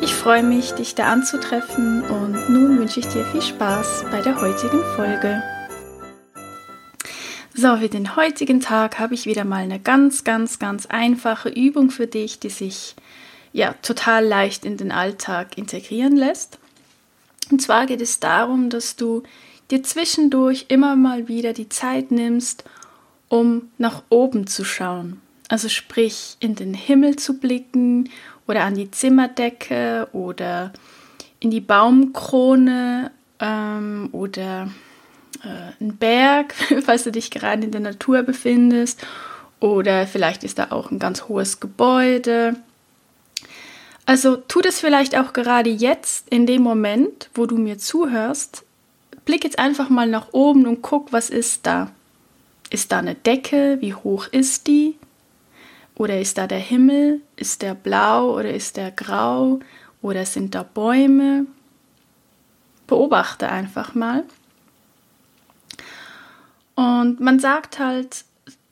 ich freue mich, dich da anzutreffen und nun wünsche ich dir viel Spaß bei der heutigen Folge. So, für den heutigen Tag habe ich wieder mal eine ganz, ganz, ganz einfache Übung für dich, die sich ja total leicht in den Alltag integrieren lässt. Und zwar geht es darum, dass du dir zwischendurch immer mal wieder die Zeit nimmst, um nach oben zu schauen. Also sprich, in den Himmel zu blicken oder an die Zimmerdecke oder in die Baumkrone ähm, oder äh, einen Berg, falls du dich gerade in der Natur befindest. Oder vielleicht ist da auch ein ganz hohes Gebäude. Also tu das vielleicht auch gerade jetzt, in dem Moment, wo du mir zuhörst. Blick jetzt einfach mal nach oben und guck, was ist da. Ist da eine Decke? Wie hoch ist die? Oder ist da der Himmel? Ist der blau oder ist der grau? Oder sind da Bäume? Beobachte einfach mal. Und man sagt halt,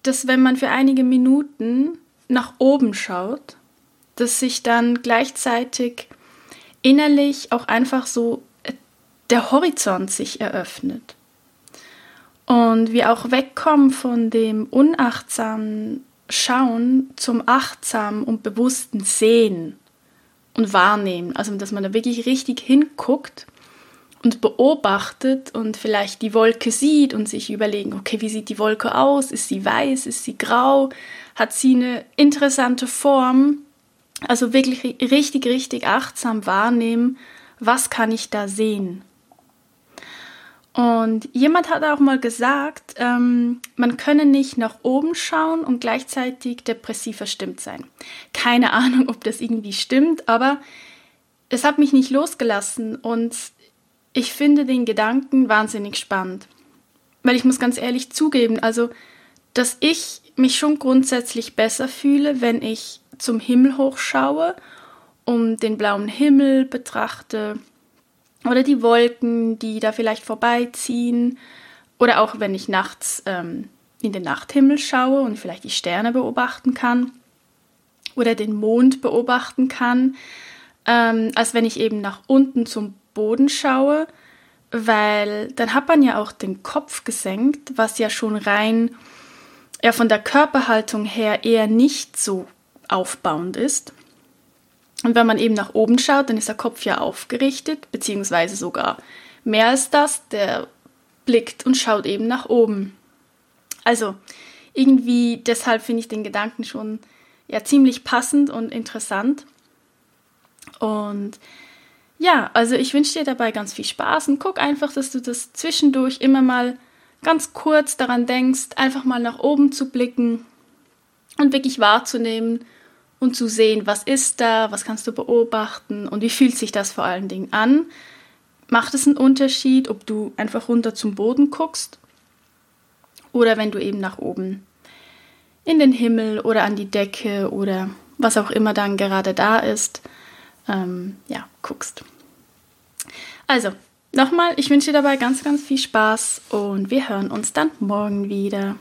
dass wenn man für einige Minuten nach oben schaut, dass sich dann gleichzeitig innerlich auch einfach so äh, der Horizont sich eröffnet. Und wir auch wegkommen von dem unachtsamen Schauen zum achtsamen und bewussten Sehen und Wahrnehmen. Also, dass man da wirklich richtig hinguckt und beobachtet und vielleicht die Wolke sieht und sich überlegen, okay, wie sieht die Wolke aus? Ist sie weiß? Ist sie grau? Hat sie eine interessante Form? Also wirklich richtig, richtig achtsam wahrnehmen, was kann ich da sehen? Und jemand hat auch mal gesagt, ähm, man könne nicht nach oben schauen und gleichzeitig depressiv verstimmt sein. Keine Ahnung, ob das irgendwie stimmt, aber es hat mich nicht losgelassen und ich finde den Gedanken wahnsinnig spannend. Weil ich muss ganz ehrlich zugeben, also, dass ich mich schon grundsätzlich besser fühle, wenn ich zum Himmel hochschaue und den blauen Himmel betrachte oder die Wolken, die da vielleicht vorbeiziehen. Oder auch wenn ich nachts ähm, in den Nachthimmel schaue und vielleicht die Sterne beobachten kann. Oder den Mond beobachten kann. Ähm, als wenn ich eben nach unten zum Boden schaue. Weil dann hat man ja auch den Kopf gesenkt, was ja schon rein ja, von der Körperhaltung her eher nicht so aufbauend ist. Und wenn man eben nach oben schaut, dann ist der Kopf ja aufgerichtet, beziehungsweise sogar mehr als das. Der blickt und schaut eben nach oben. Also irgendwie deshalb finde ich den Gedanken schon ja ziemlich passend und interessant. Und ja, also ich wünsche dir dabei ganz viel Spaß und guck einfach, dass du das zwischendurch immer mal ganz kurz daran denkst, einfach mal nach oben zu blicken und wirklich wahrzunehmen, und zu sehen, was ist da, was kannst du beobachten und wie fühlt sich das vor allen Dingen an. Macht es einen Unterschied, ob du einfach runter zum Boden guckst oder wenn du eben nach oben in den Himmel oder an die Decke oder was auch immer dann gerade da ist, ähm, ja, guckst. Also, nochmal, ich wünsche dir dabei ganz, ganz viel Spaß und wir hören uns dann morgen wieder.